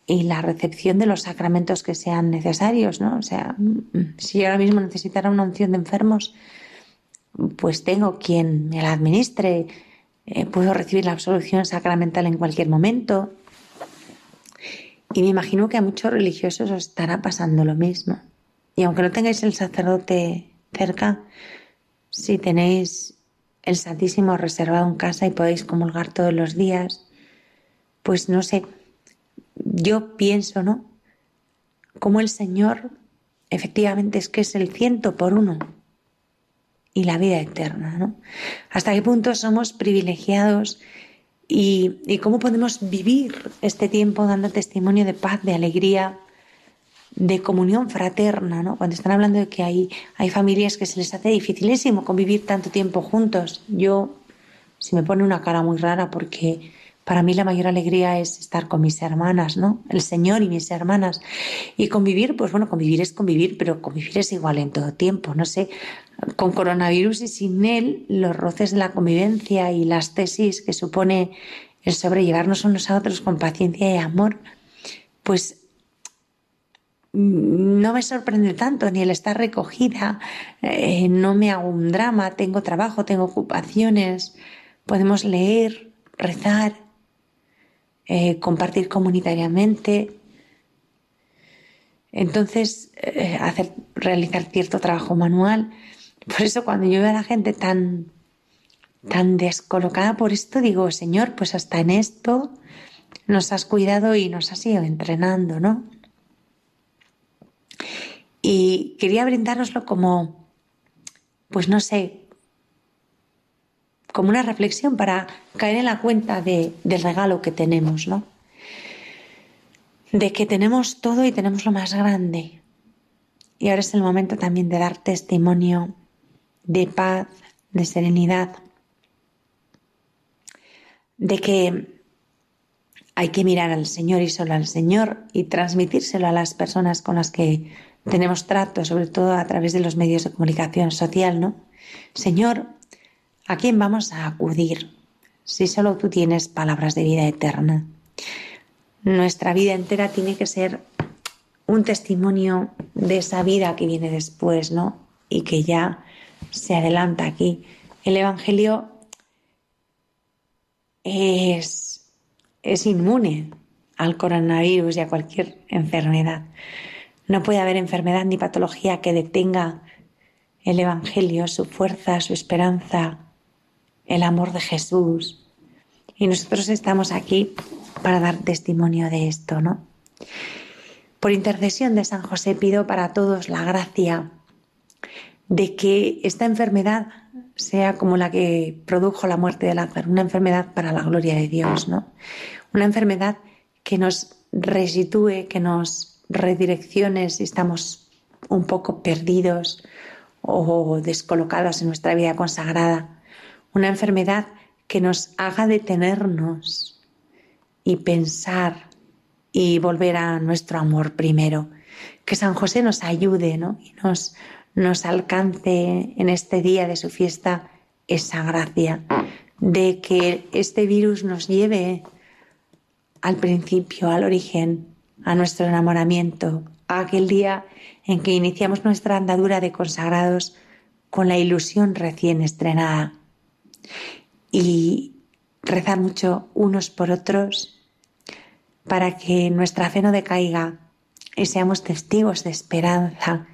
y la recepción de los sacramentos que sean necesarios, ¿no? O sea, mm, si yo ahora mismo necesitara una unción de enfermos, pues tengo quien me la administre, eh, puedo recibir la absolución sacramental en cualquier momento. Y me imagino que a muchos religiosos os estará pasando lo mismo. Y aunque no tengáis el sacerdote cerca, si tenéis el Santísimo reservado en casa y podéis comulgar todos los días, pues no sé, yo pienso, ¿no? Como el Señor efectivamente es que es el ciento por uno y la vida eterna, ¿no? ¿Hasta qué punto somos privilegiados y, y cómo podemos vivir este tiempo dando testimonio de paz, de alegría, de comunión fraterna, ¿no? Cuando están hablando de que hay, hay familias que se les hace dificilísimo convivir tanto tiempo juntos. Yo, si me pone una cara muy rara porque para mí la mayor alegría es estar con mis hermanas, ¿no? El Señor y mis hermanas. Y convivir, pues bueno, convivir es convivir, pero convivir es igual en todo tiempo, no sé. Con coronavirus y sin él, los roces de la convivencia y las tesis que supone el sobrellevarnos unos a otros con paciencia y amor, pues no me sorprende tanto ni el estar recogida, eh, no me hago un drama, tengo trabajo, tengo ocupaciones, podemos leer, rezar, eh, compartir comunitariamente. Entonces, eh, hacer, realizar cierto trabajo manual. Por eso cuando yo veo a la gente tan, tan descolocada por esto, digo, Señor, pues hasta en esto nos has cuidado y nos has ido entrenando, ¿no? Y quería brindároslo como, pues no sé, como una reflexión para caer en la cuenta de, del regalo que tenemos, ¿no? De que tenemos todo y tenemos lo más grande. Y ahora es el momento también de dar testimonio de paz, de serenidad, de que hay que mirar al Señor y solo al Señor y transmitírselo a las personas con las que tenemos trato, sobre todo a través de los medios de comunicación social, ¿no? Señor, ¿a quién vamos a acudir si solo tú tienes palabras de vida eterna? Nuestra vida entera tiene que ser un testimonio de esa vida que viene después, ¿no? Y que ya se adelanta aquí. El Evangelio es, es inmune al coronavirus y a cualquier enfermedad. No puede haber enfermedad ni patología que detenga el Evangelio, su fuerza, su esperanza, el amor de Jesús. Y nosotros estamos aquí para dar testimonio de esto, ¿no? Por intercesión de San José pido para todos la gracia de que esta enfermedad sea como la que produjo la muerte de Lázaro, una enfermedad para la gloria de Dios, ¿no? Una enfermedad que nos resitúe, que nos redirecciones si estamos un poco perdidos o descolocados en nuestra vida consagrada. Una enfermedad que nos haga detenernos y pensar y volver a nuestro amor primero. Que San José nos ayude ¿no? y nos, nos alcance en este día de su fiesta esa gracia de que este virus nos lleve al principio, al origen, a nuestro enamoramiento, a aquel día en que iniciamos nuestra andadura de consagrados con la ilusión recién estrenada. Y rezar mucho unos por otros para que nuestra fe no decaiga y seamos testigos de esperanza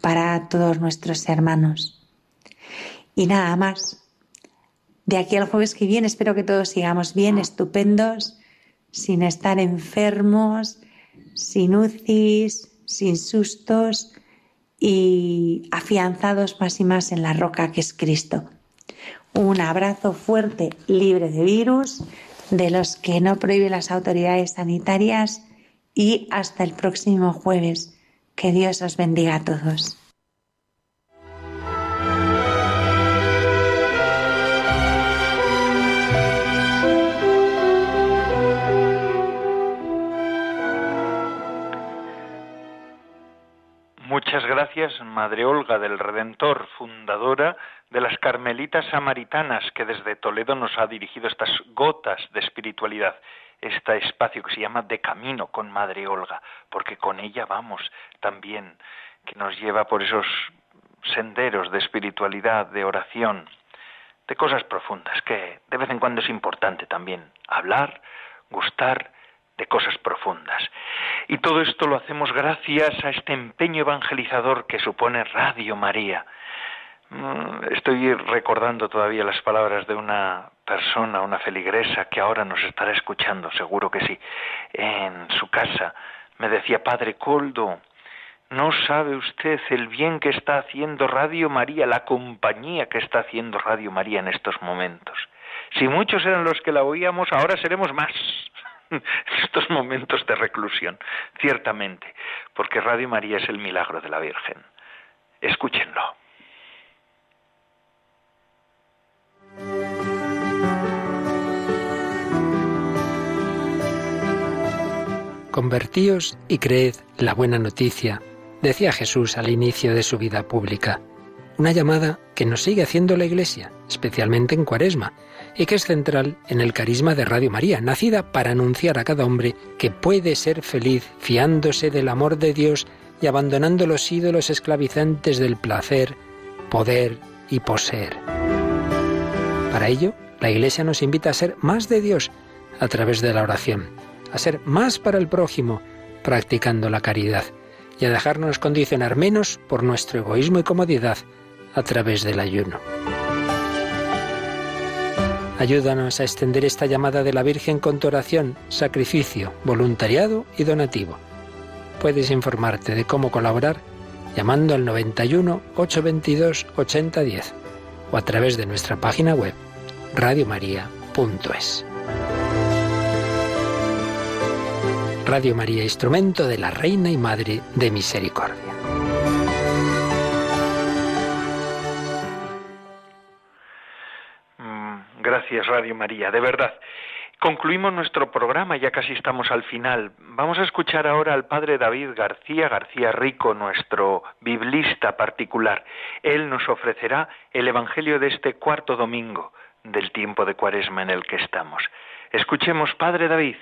para todos nuestros hermanos. Y nada más. De aquí al jueves que viene espero que todos sigamos bien, estupendos, sin estar enfermos, sin UCIs, sin sustos y afianzados más y más en la roca que es Cristo. Un abrazo fuerte, libre de virus, de los que no prohíben las autoridades sanitarias y hasta el próximo jueves. Que Dios os bendiga a todos.
Muchas gracias, Madre Olga del Redentor, fundadora de las Carmelitas Samaritanas, que desde Toledo nos ha dirigido estas gotas de espiritualidad, este espacio que se llama De Camino con Madre Olga, porque con ella vamos también, que nos lleva por esos senderos de espiritualidad, de oración, de cosas profundas, que de vez en cuando es importante también hablar, gustar, de cosas profundas. Y todo esto lo hacemos gracias a este empeño evangelizador que supone Radio María. Mm, estoy recordando todavía las palabras de una persona, una feligresa, que ahora nos estará escuchando, seguro que sí, en su casa. Me decía, Padre Coldo, no sabe usted el bien que está haciendo Radio María, la compañía que está haciendo Radio María en estos momentos. Si muchos eran los que la oíamos, ahora seremos más. estos momentos de reclusión, ciertamente, porque Radio María es el milagro de la Virgen. Escúchenlo.
Convertíos y creed la buena noticia, decía Jesús al inicio de su vida pública. Una llamada que nos sigue haciendo la Iglesia, especialmente en Cuaresma, y que es central en el carisma de Radio María, nacida para anunciar a cada hombre que puede ser feliz fiándose del amor de Dios y abandonando los ídolos esclavizantes del placer, poder y poseer. Para ello, la Iglesia nos invita a ser más de Dios a través de la oración, a ser más para el prójimo practicando la caridad y a dejarnos condicionar menos por nuestro egoísmo y comodidad a través del ayuno. Ayúdanos a extender esta llamada de la Virgen con tu oración, sacrificio, voluntariado y donativo. Puedes informarte de cómo colaborar llamando al 91 822 8010 o a través de nuestra página web radiomaria.es. Radio María, instrumento de la Reina y Madre de Misericordia.
Gracias, Radio María, de verdad. Concluimos nuestro programa, ya casi estamos al final. Vamos a escuchar ahora al padre David García, García Rico, nuestro biblista particular. Él nos ofrecerá el Evangelio de este cuarto domingo del tiempo de cuaresma en el que estamos. Escuchemos, padre David.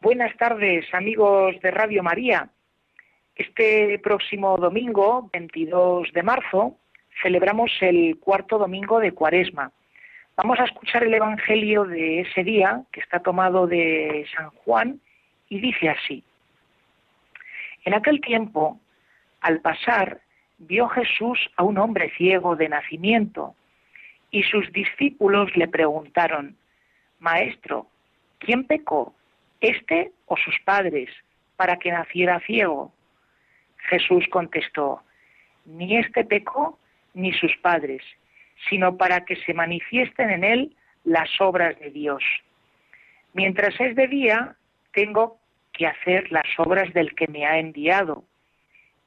Buenas tardes, amigos de Radio María. Este próximo domingo, 22 de marzo, celebramos el cuarto domingo de cuaresma. Vamos a escuchar el Evangelio de ese día, que está tomado de San Juan, y dice así. En aquel tiempo, al pasar, vio Jesús a un hombre ciego de nacimiento, y sus discípulos le preguntaron, Maestro, ¿quién pecó, este o sus padres, para que naciera ciego? Jesús contestó, ni este pecó, ni sus padres, sino para que se manifiesten en él las obras de Dios. Mientras es de día, tengo que hacer las obras del que me ha enviado.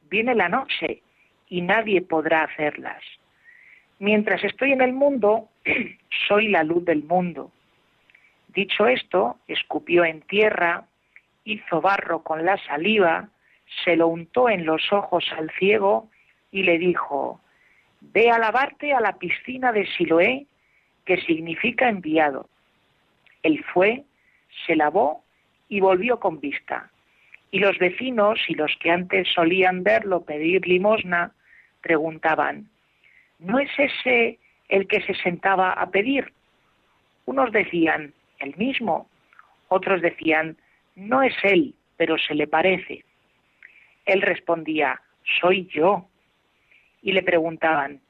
Viene la noche y nadie podrá hacerlas. Mientras estoy en el mundo, soy la luz del mundo. Dicho esto, escupió en tierra, hizo barro con la saliva, se lo untó en los ojos al ciego y le dijo, Ve a lavarte a la piscina de Siloé, que significa enviado. Él fue, se lavó y volvió con vista. Y los vecinos y los que antes solían verlo pedir limosna preguntaban, ¿no es ese el que se sentaba a pedir? Unos decían, el mismo. Otros decían, no es él, pero se le parece. Él respondía, soy yo. Y le preguntaban,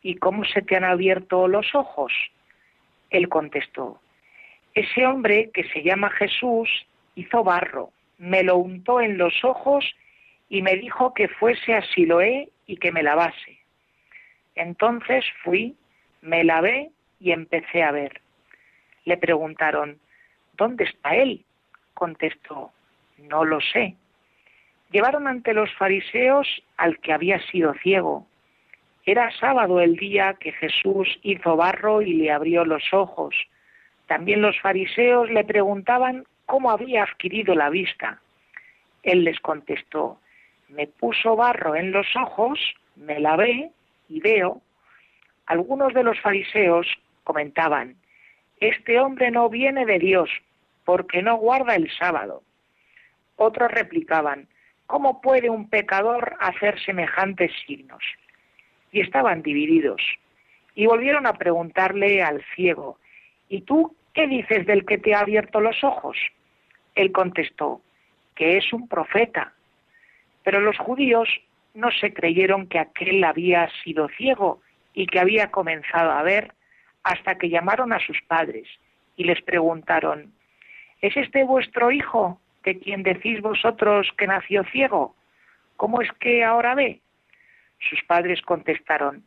¿y cómo se te han abierto los ojos? Él contestó, ese hombre que se llama Jesús hizo barro, me lo untó en los ojos y me dijo que fuese a Siloé y que me lavase. Entonces fui, me lavé y empecé a ver. Le preguntaron, ¿dónde está él? Contestó, no lo sé. Llevaron ante los fariseos al que había sido ciego. Era sábado el día que Jesús hizo barro y le abrió los ojos. También los fariseos le preguntaban cómo había adquirido la vista. Él les contestó, me puso barro en los ojos, me lavé y veo. Algunos de los fariseos comentaban, este hombre no viene de Dios porque no guarda el sábado. Otros replicaban, ¿cómo puede un pecador hacer semejantes signos? Y estaban divididos. Y volvieron a preguntarle al ciego, ¿y tú qué dices del que te ha abierto los ojos? Él contestó, que es un profeta. Pero los judíos no se creyeron que aquel había sido ciego y que había comenzado a ver hasta que llamaron a sus padres y les preguntaron, ¿es este vuestro hijo de quien decís vosotros que nació ciego? ¿Cómo es que ahora ve? Sus padres contestaron,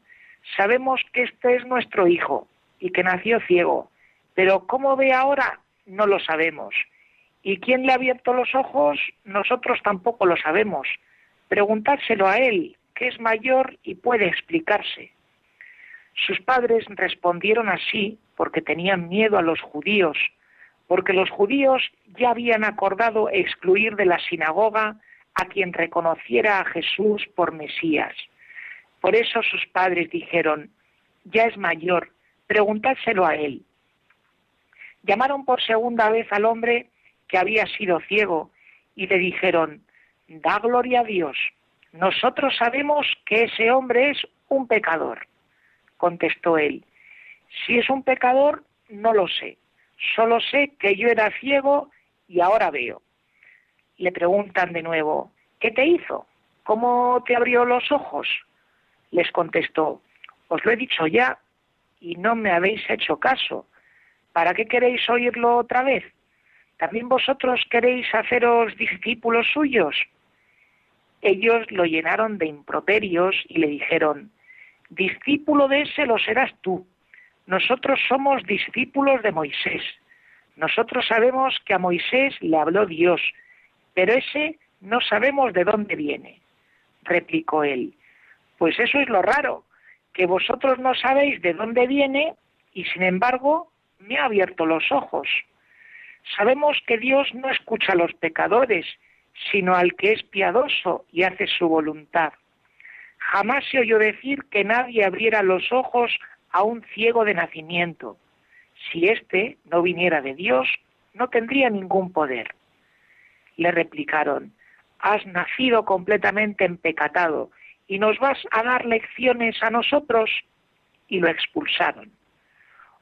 sabemos que este es nuestro hijo y que nació ciego, pero ¿cómo ve ahora? No lo sabemos. ¿Y quién le ha abierto los ojos? Nosotros tampoco lo sabemos. Preguntárselo a él, que es mayor y puede explicarse. Sus padres respondieron así porque tenían miedo a los judíos, porque los judíos ya habían acordado excluir de la sinagoga a quien reconociera a Jesús por Mesías. Por eso sus padres dijeron, ya es mayor, preguntádselo a él. Llamaron por segunda vez al hombre que había sido ciego y le dijeron, da gloria a Dios, nosotros sabemos que ese hombre es un pecador. Contestó él, si es un pecador, no lo sé, solo sé que yo era ciego y ahora veo. Le preguntan de nuevo, ¿qué te hizo? ¿Cómo te abrió los ojos? Les contestó, os lo he dicho ya y no me habéis hecho caso. ¿Para qué queréis oírlo otra vez? ¿también vosotros queréis haceros discípulos suyos? Ellos lo llenaron de improperios y le dijeron, discípulo de ese lo serás tú. Nosotros somos discípulos de Moisés. Nosotros sabemos que a Moisés le habló Dios, pero ese no sabemos de dónde viene. Replicó él, pues eso es lo raro, que vosotros no sabéis de dónde viene y sin embargo me ha abierto los ojos. Sabemos que Dios no escucha a los pecadores, sino al que es piadoso y hace su voluntad. Jamás se oyó decir que nadie abriera los ojos a un ciego de nacimiento. Si éste no viniera de Dios, no tendría ningún poder. Le replicaron, has nacido completamente empecatado y nos vas a dar lecciones a nosotros. Y lo expulsaron.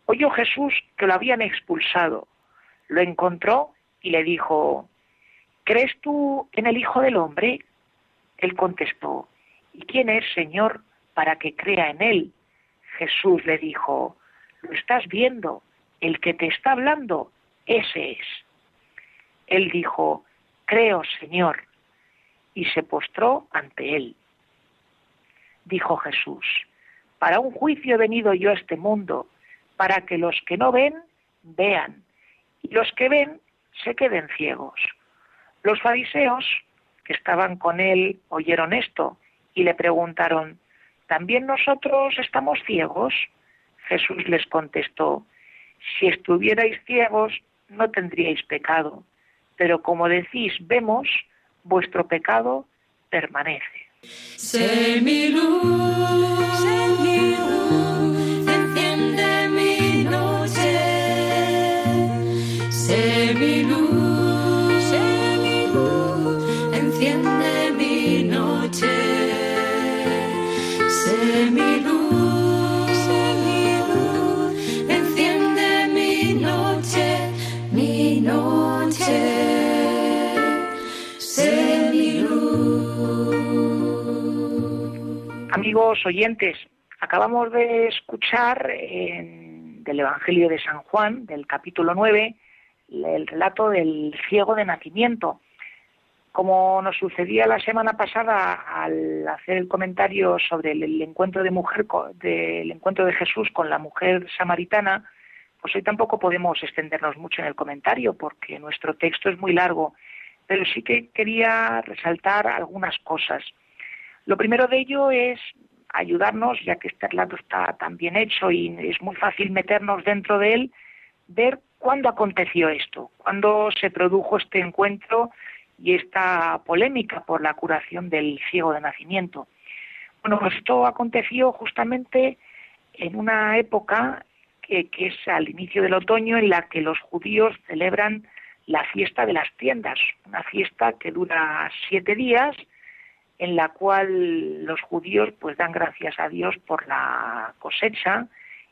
Oyó Jesús que lo habían expulsado lo encontró y le dijo, ¿crees tú en el Hijo del Hombre? Él contestó, ¿y quién es, Señor, para que crea en él? Jesús le dijo, lo estás viendo, el que te está hablando, ese es. Él dijo, creo, Señor, y se postró ante él. Dijo Jesús, para un juicio he venido yo a este mundo, para que los que no ven, vean, y los que ven se queden ciegos. Los fariseos que estaban con él oyeron esto y le preguntaron, ¿también nosotros estamos ciegos? Jesús les contestó, si estuvierais ciegos no tendríais pecado, pero como decís, vemos, vuestro pecado permanece. Sé mi luz. Amigos oyentes, acabamos de escuchar del Evangelio de San Juan, del capítulo 9, el relato del ciego de nacimiento. Como nos sucedía la semana pasada al hacer el comentario sobre el, encuentro de mujer del encuentro de Jesús con la mujer samaritana, pues hoy tampoco podemos extendernos mucho en el comentario porque nuestro texto es muy largo, pero sí que quería resaltar algunas cosas. Lo primero de ello es ayudarnos, ya que este relato está tan bien hecho y es muy fácil meternos dentro de él, ver cuándo aconteció esto, cuándo se produjo este encuentro y esta polémica por la curación del ciego de nacimiento. Bueno, pues esto aconteció justamente en una época que, que, es al inicio del otoño en la que los judíos celebran la fiesta de las tiendas, una fiesta que dura siete días en la cual los judíos pues dan gracias a Dios por la cosecha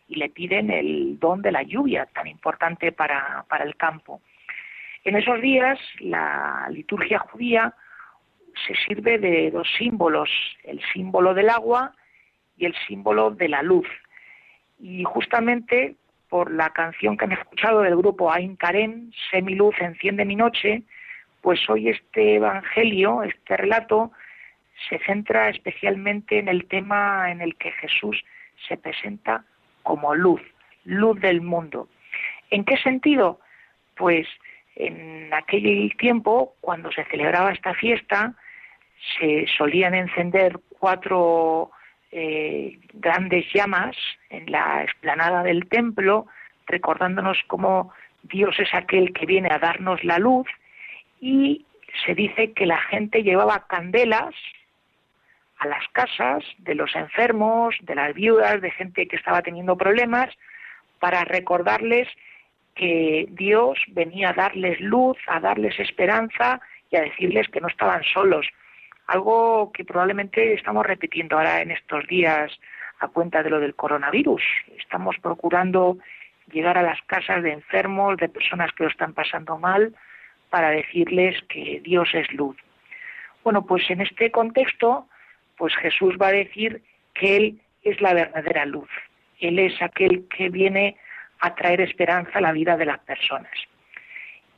y le piden el don de la lluvia tan importante para, para el campo. En esos días la liturgia judía se sirve de dos símbolos, el símbolo del agua y el símbolo de la luz. Y justamente por la canción que han escuchado del grupo Ain Karen, Semiluz enciende mi noche, pues hoy este evangelio, este relato, se centra especialmente en el tema en el que Jesús se presenta como luz, luz del mundo. ¿En qué sentido? Pues en aquel tiempo, cuando se celebraba esta fiesta, se solían encender cuatro eh, grandes llamas en la explanada del templo, recordándonos cómo Dios es aquel que viene a darnos la luz, y se dice que la gente llevaba candelas a las casas de los enfermos, de las viudas, de gente que estaba teniendo problemas, para recordarles que Dios venía a darles luz, a darles esperanza y a decirles que no estaban solos. Algo que probablemente estamos repitiendo ahora en estos días a cuenta de lo del coronavirus. Estamos procurando llegar a las casas de enfermos, de personas que lo están pasando mal, para decirles que Dios es luz. Bueno, pues en este contexto, pues Jesús va a decir que Él es la verdadera luz. Él es aquel que viene a traer esperanza a la vida de las personas.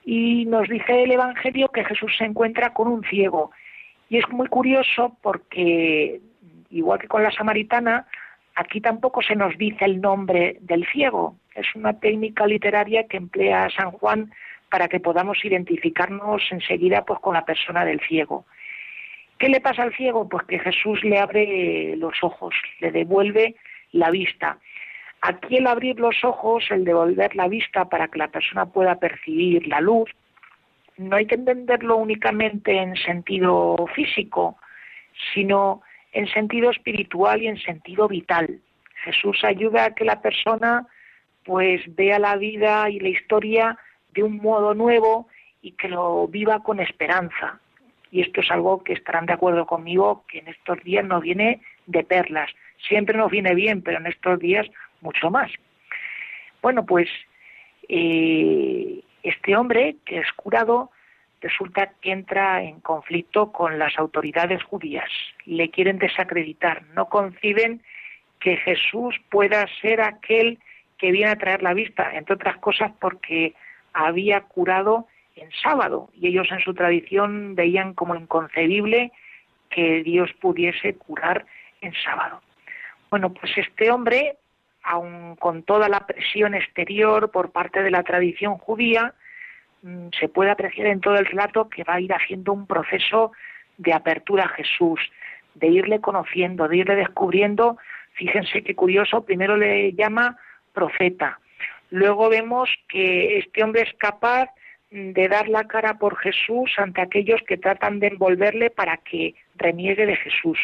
Y nos dice el Evangelio que Jesús se encuentra con un ciego. Y es muy curioso porque, igual que con la samaritana, aquí tampoco se nos dice el nombre del ciego. Es una técnica literaria que emplea San Juan para que podamos identificarnos enseguida pues, con la persona del ciego. ¿Qué le pasa al ciego? Pues que Jesús le abre los ojos, le devuelve la vista. Aquí el abrir los ojos, el devolver la vista para que la persona pueda percibir la luz, no hay que entenderlo únicamente en sentido físico, sino en sentido espiritual y en sentido vital. Jesús ayuda a que la persona pues vea la vida y la historia de un modo nuevo y que lo viva con esperanza y esto es algo que estarán de acuerdo conmigo, que en estos días nos viene de perlas. Siempre nos viene bien, pero en estos días mucho más. Bueno, pues eh, este hombre que es curado resulta que entra en conflicto con las autoridades judías. Le quieren desacreditar, no conciben que Jesús pueda ser aquel que viene a traer la vista, entre otras cosas porque había curado en sábado y ellos en su tradición veían como inconcebible que Dios pudiese curar en sábado. Bueno, pues este hombre, aun con toda la presión exterior por parte de la tradición judía, mm, se puede apreciar en todo el relato que va a ir haciendo un proceso de apertura a Jesús, de irle conociendo, de irle descubriendo. Fíjense qué curioso, primero le llama profeta. Luego vemos que este hombre es capaz de dar la cara por Jesús ante aquellos que tratan de envolverle para que reniegue de Jesús.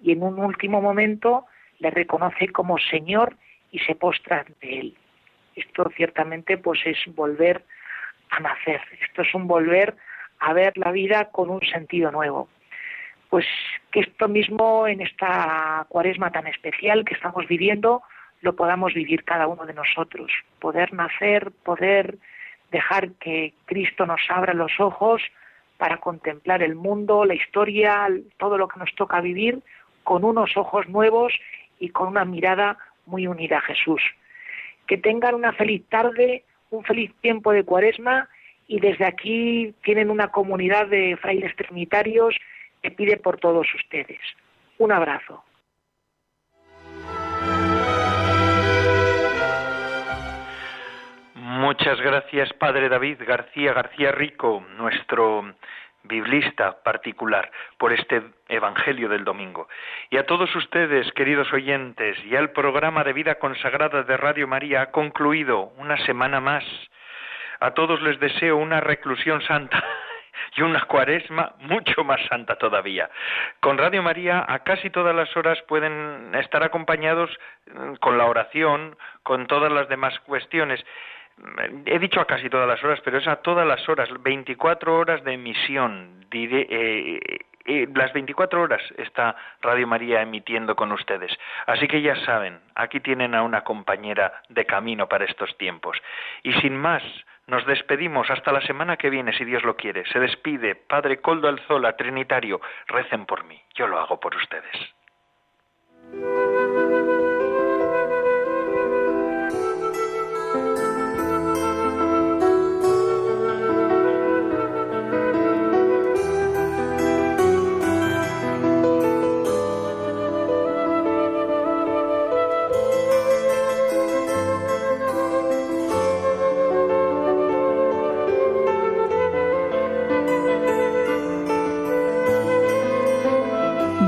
Y en un último momento le reconoce como Señor y se postra ante él. Esto ciertamente pues es volver a nacer. Esto es un volver a ver la vida con un sentido nuevo. Pues que esto mismo en esta cuaresma tan especial que estamos viviendo lo podamos vivir cada uno de nosotros, poder nacer, poder dejar que Cristo nos abra los ojos para contemplar el mundo, la historia, todo lo que nos toca vivir con unos ojos nuevos y con una mirada muy unida a Jesús. Que tengan una feliz tarde, un feliz tiempo de cuaresma y desde aquí tienen una comunidad de frailes trinitarios que pide por todos ustedes. Un abrazo.
Muchas gracias, Padre David García García Rico, nuestro biblista particular, por este Evangelio del domingo. Y a todos ustedes, queridos oyentes, ya el programa de vida consagrada de Radio María ha concluido una semana más. A todos les deseo una reclusión santa y una cuaresma mucho más santa todavía. Con Radio María a casi todas las horas pueden estar acompañados mm, con la oración, con todas las demás cuestiones he dicho a casi todas las horas, pero es a todas las horas, 24 horas de emisión. Eh, eh, las 24 horas está Radio María emitiendo con ustedes. Así que ya saben, aquí tienen a una compañera de camino para estos tiempos. Y sin más, nos despedimos hasta la semana que viene, si Dios lo quiere. Se despide Padre Coldo Alzola, Trinitario. Recen por mí, yo lo hago por ustedes.